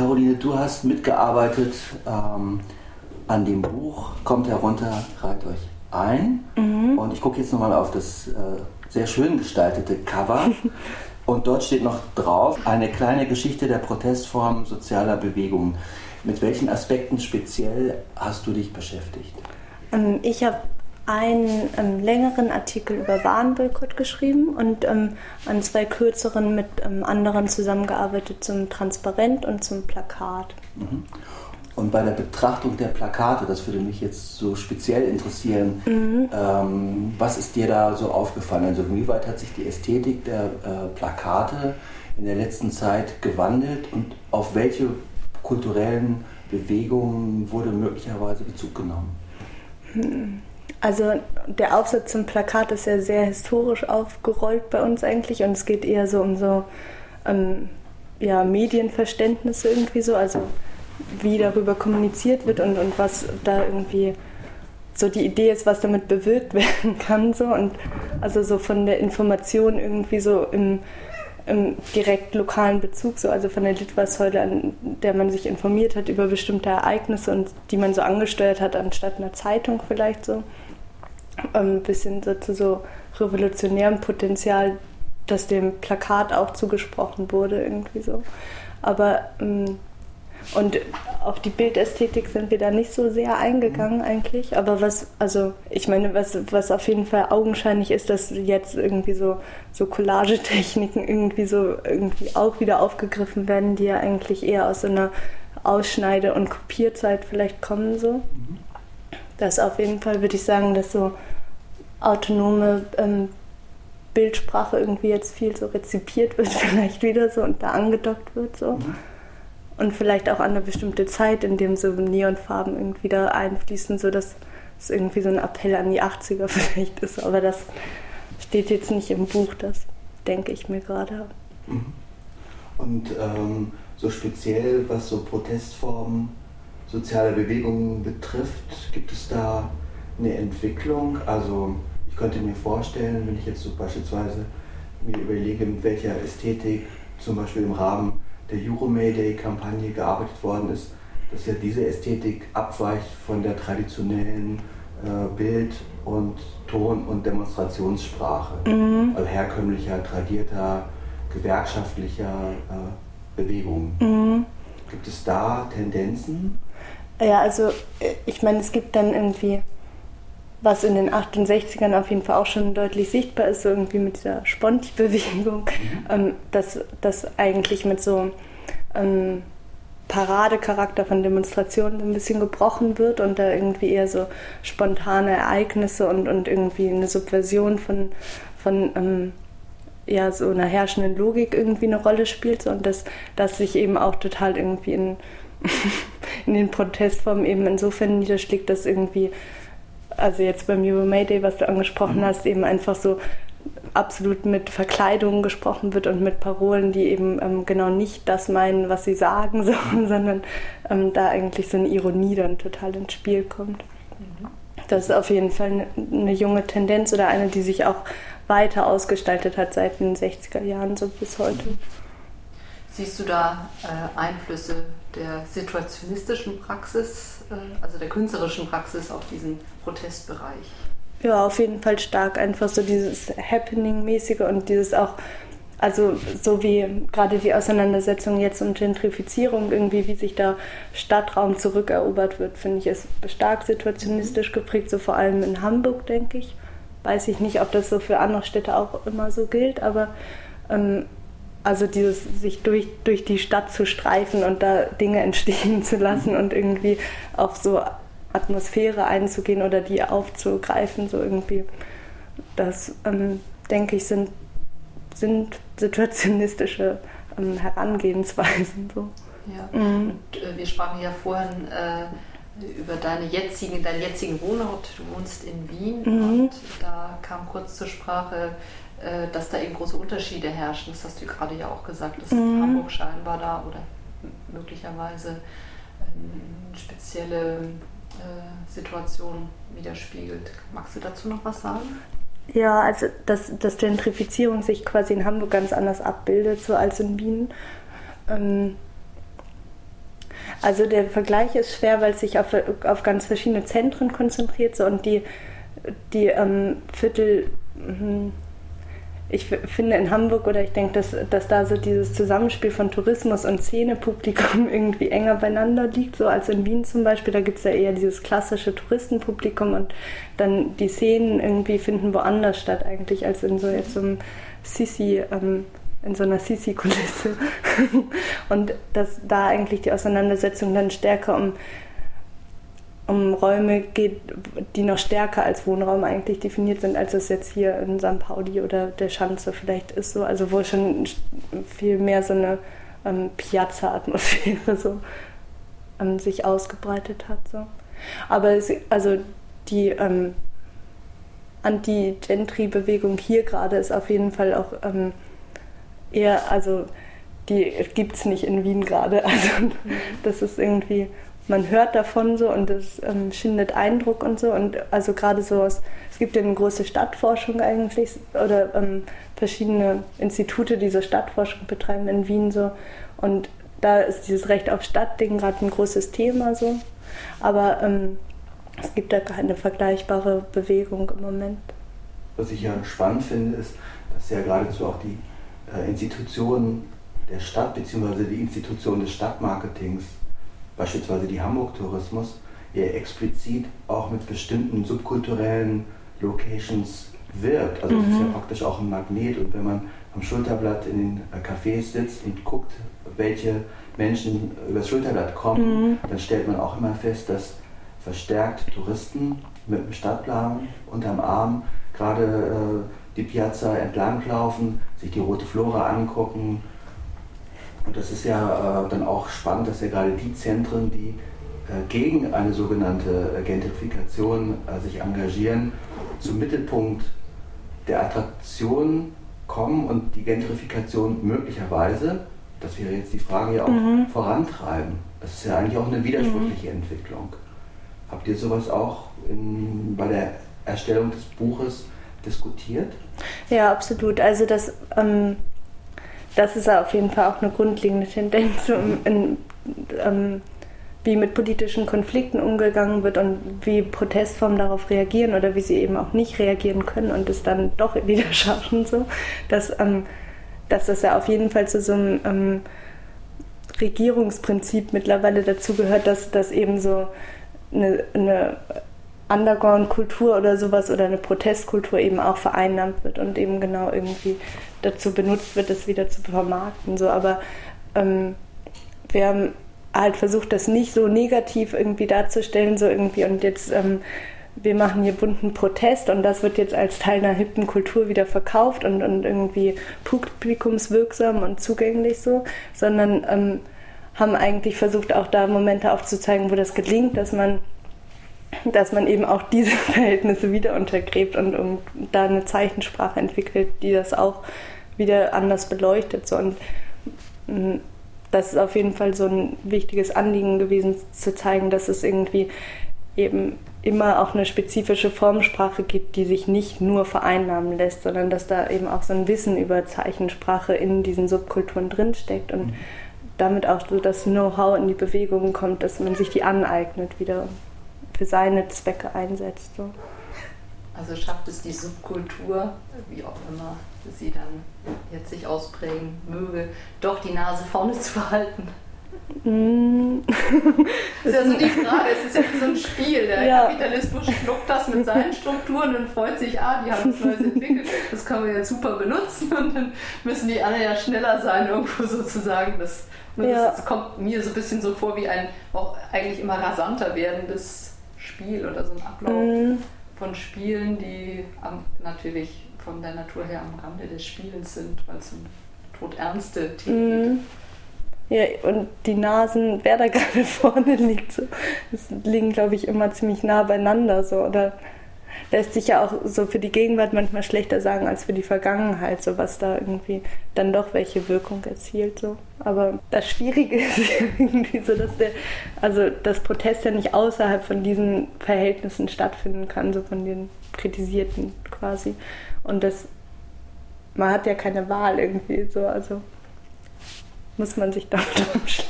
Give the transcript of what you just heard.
Caroline, du hast mitgearbeitet ähm, an dem Buch Kommt herunter, reiht euch ein. Mhm. Und ich gucke jetzt nochmal auf das äh, sehr schön gestaltete Cover. Und dort steht noch drauf, eine kleine Geschichte der Protestform sozialer Bewegungen. Mit welchen Aspekten speziell hast du dich beschäftigt? Ähm, ich habe einen ähm, längeren Artikel über Warenboykott geschrieben und ähm, an zwei kürzeren mit ähm, anderen zusammengearbeitet zum Transparent und zum Plakat. Mhm. Und bei der Betrachtung der Plakate, das würde mich jetzt so speziell interessieren, mhm. ähm, was ist dir da so aufgefallen? Also inwieweit hat sich die Ästhetik der äh, Plakate in der letzten Zeit gewandelt und auf welche kulturellen Bewegungen wurde möglicherweise Bezug genommen? Hm. Also der Aufsatz zum Plakat ist ja sehr historisch aufgerollt bei uns eigentlich und es geht eher so um so ähm, ja, Medienverständnisse irgendwie so, also wie darüber kommuniziert wird und, und was da irgendwie so die Idee ist, was damit bewirkt werden kann so und also so von der Information irgendwie so im im direkt lokalen Bezug, so also von der Litfaßsäule, an der man sich informiert hat über bestimmte Ereignisse und die man so angesteuert hat, anstatt einer Zeitung vielleicht so. Ein ähm, bisschen so zu so revolutionärem Potenzial, das dem Plakat auch zugesprochen wurde, irgendwie so. Aber ähm, und auf die Bildästhetik sind wir da nicht so sehr eingegangen eigentlich. Aber was, also ich meine, was, was auf jeden Fall augenscheinlich ist, dass jetzt irgendwie so, so Collagetechniken irgendwie so irgendwie auch wieder aufgegriffen werden, die ja eigentlich eher aus so einer Ausschneide- und Kopierzeit vielleicht kommen so. Das auf jeden Fall würde ich sagen, dass so autonome ähm, Bildsprache irgendwie jetzt viel so rezipiert wird, vielleicht wieder so und da angedockt wird so. Mhm und vielleicht auch an eine bestimmte Zeit, in dem so Neonfarben irgendwie da einfließen, sodass es irgendwie so ein Appell an die 80er vielleicht ist. Aber das steht jetzt nicht im Buch, das denke ich mir gerade. Mhm. Und ähm, so speziell, was so Protestformen sozialer Bewegungen betrifft, gibt es da eine Entwicklung? Also ich könnte mir vorstellen, wenn ich jetzt so beispielsweise mir überlege, mit welcher Ästhetik zum Beispiel im Rahmen der Euro-Mayday-Kampagne gearbeitet worden ist, dass ja diese Ästhetik abweicht von der traditionellen äh, Bild- und Ton- und Demonstrationssprache, mhm. also herkömmlicher, tradierter, gewerkschaftlicher äh, Bewegung. Mhm. Gibt es da Tendenzen? Ja, also äh, ich meine, es gibt dann irgendwie, was in den 68ern auf jeden Fall auch schon deutlich sichtbar ist, so irgendwie mit dieser Sponti-Bewegung, mhm. ähm, dass das eigentlich mit so ähm, Paradecharakter von Demonstrationen ein bisschen gebrochen wird und da irgendwie eher so spontane Ereignisse und, und irgendwie eine Subversion von, von ähm, ja, so einer herrschenden Logik irgendwie eine Rolle spielt und dass das sich eben auch total irgendwie in, in den Protestformen eben insofern niederschlägt, dass irgendwie, also jetzt beim Euro Mayday, was du angesprochen mhm. hast, eben einfach so absolut mit Verkleidungen gesprochen wird und mit Parolen, die eben ähm, genau nicht das meinen, was sie sagen, so, sondern ähm, da eigentlich so eine Ironie dann total ins Spiel kommt. Mhm. Das ist auf jeden Fall eine, eine, junge Tendenz oder eine, die sich auch weiter ausgestaltet hat seit den 60er Jahren so bis heute. Siehst du da äh, Einflüsse der situationistischen Praxis, äh, also der künstlerischen Praxis auf diesen Protestbereich? Ja, auf jeden Fall stark. Einfach so dieses Happening-mäßige und dieses auch, also so wie gerade die Auseinandersetzung jetzt um Gentrifizierung, irgendwie wie sich da Stadtraum zurückerobert wird, finde ich, ist stark situationistisch geprägt, so vor allem in Hamburg, denke ich. Weiß ich nicht, ob das so für andere Städte auch immer so gilt, aber ähm, also dieses sich durch, durch die Stadt zu streifen und da Dinge entstehen zu lassen und irgendwie auf so Atmosphäre einzugehen oder die aufzugreifen, so irgendwie. Das, ähm, denke ich, sind, sind situationistische ähm, Herangehensweisen. So. Ja. Mhm. Und äh, wir sprachen ja vorhin äh, über deine jetzigen, deinen jetzigen Wohnort. Du wohnst in Wien mhm. und da kam kurz zur Sprache, dass da eben große Unterschiede herrschen. Das hast du gerade ja auch gesagt, dass mhm. Hamburg scheinbar da oder möglicherweise äh, spezielle äh, Situation widerspiegelt. Magst du dazu noch was sagen? Ja, also dass, dass Gentrifizierung sich quasi in Hamburg ganz anders abbildet, so als in Wien. Ähm, Also der Vergleich ist schwer, weil es sich auf, auf ganz verschiedene Zentren konzentriert so, und die, die ähm, Viertel, hm, ich finde in Hamburg oder ich denke, dass, dass da so dieses Zusammenspiel von Tourismus und Szenepublikum irgendwie enger beieinander liegt, so als in Wien zum Beispiel. Da gibt es ja eher dieses klassische Touristenpublikum und dann die Szenen irgendwie finden woanders statt eigentlich als in so jetzt so einem Sisi. Ähm, in so einer Sisi-Kulisse. und dass da eigentlich die Auseinandersetzung dann stärker um, um Räume geht, die noch stärker als Wohnraum eigentlich definiert sind, als es jetzt hier in St. Pauli oder der Schanze vielleicht ist. So. Also wo schon viel mehr so eine ähm, Piazza-Atmosphäre so ähm, sich ausgebreitet hat. So. Aber es, also die ähm, Anti-Gentry-Bewegung hier gerade ist auf jeden Fall auch ähm, eher, also die gibt es nicht in Wien gerade. Also das ist irgendwie, man hört davon so und das ähm, schindet Eindruck und so. Und also gerade so aus, es gibt ja eine große Stadtforschung eigentlich oder ähm, verschiedene Institute, die so Stadtforschung betreiben in Wien so. Und da ist dieses Recht auf Stadtding gerade ein großes Thema so. Aber ähm, es gibt da keine vergleichbare Bewegung im Moment. Was ich ja spannend finde, ist, dass ja geradezu auch die äh, Institutionen der Stadt bzw. die Institutionen des Stadtmarketings, beispielsweise die Hamburg Tourismus, eher explizit auch mit bestimmten subkulturellen Locations wirbt. Also es ist ja mhm. praktisch auch ein Magnet und wenn man am Schulterblatt in den äh, Cafés sitzt und guckt, welche Menschen übers Schulterblatt kommen, mhm. dann stellt man auch immer fest, dass verstärkt Touristen mit dem Stadtplan unterm Arm gerade äh, die Piazza entlanglaufen, sich die rote Flora angucken. Und das ist ja äh, dann auch spannend, dass ja gerade die Zentren, die äh, gegen eine sogenannte Gentrifikation äh, sich engagieren, zum Mittelpunkt der Attraktion kommen und die Gentrifikation möglicherweise, das wäre jetzt die Frage ja auch, mhm. vorantreiben. Das ist ja eigentlich auch eine widersprüchliche mhm. Entwicklung. Habt ihr sowas auch in, bei der Erstellung des Buches diskutiert? Ja, absolut. Also das, ähm, das ist auf jeden Fall auch eine grundlegende Tendenz, in, in, ähm, wie mit politischen Konflikten umgegangen wird und wie Protestformen darauf reagieren oder wie sie eben auch nicht reagieren können und es dann doch wieder schaffen, so, dass, ähm, dass das ja auf jeden Fall zu so einem ähm, Regierungsprinzip mittlerweile dazu gehört, dass das eben so eine, eine Underground-Kultur oder sowas oder eine Protestkultur eben auch vereinnahmt wird und eben genau irgendwie dazu benutzt wird, das wieder zu vermarkten. So, aber ähm, wir haben halt versucht, das nicht so negativ irgendwie darzustellen, so irgendwie und jetzt ähm, wir machen hier bunten Protest und das wird jetzt als Teil einer hippen Kultur wieder verkauft und, und irgendwie publikumswirksam und zugänglich so, sondern ähm, haben eigentlich versucht, auch da Momente aufzuzeigen, wo das gelingt, dass man dass man eben auch diese Verhältnisse wieder untergräbt und, und da eine Zeichensprache entwickelt, die das auch wieder anders beleuchtet. So. Und mm, das ist auf jeden Fall so ein wichtiges Anliegen gewesen, zu zeigen, dass es irgendwie eben immer auch eine spezifische Formsprache gibt, die sich nicht nur vereinnahmen lässt, sondern dass da eben auch so ein Wissen über Zeichensprache in diesen Subkulturen drinsteckt und mhm. damit auch so das Know-how in die Bewegung kommt, dass man sich die aneignet wieder für seine Zwecke einsetzt. So. Also schafft es die Subkultur, wie auch immer sie dann jetzt sich ausprägen möge, doch die Nase vorne zu behalten? Mm. das ist ja so die Frage, es ist ja so ein Spiel. Der ja. Kapitalismus schluckt das mit seinen Strukturen und freut sich, ah, die haben was Neues entwickelt, das können wir jetzt super benutzen und dann müssen die alle ja schneller sein, irgendwo sozusagen. Das, ja. das kommt mir so ein bisschen so vor wie ein auch eigentlich immer rasanter werdendes Spiel oder so ein Ablauf mhm. von Spielen, die am, natürlich von der Natur her am Rande des Spielens sind, weil es um todernste Themen mhm. Ja, und die Nasen, wer da gerade vorne liegt, so, das liegen, glaube ich, immer ziemlich nah beieinander. So, oder lässt sich ja auch so für die Gegenwart manchmal schlechter sagen als für die Vergangenheit, so was da irgendwie dann doch welche Wirkung erzielt. So. Aber das Schwierige ist irgendwie so, dass der, also das Protest ja nicht außerhalb von diesen Verhältnissen stattfinden kann, so von den Kritisierten quasi. Und das, man hat ja keine Wahl irgendwie so, also muss man sich damit umschlagen.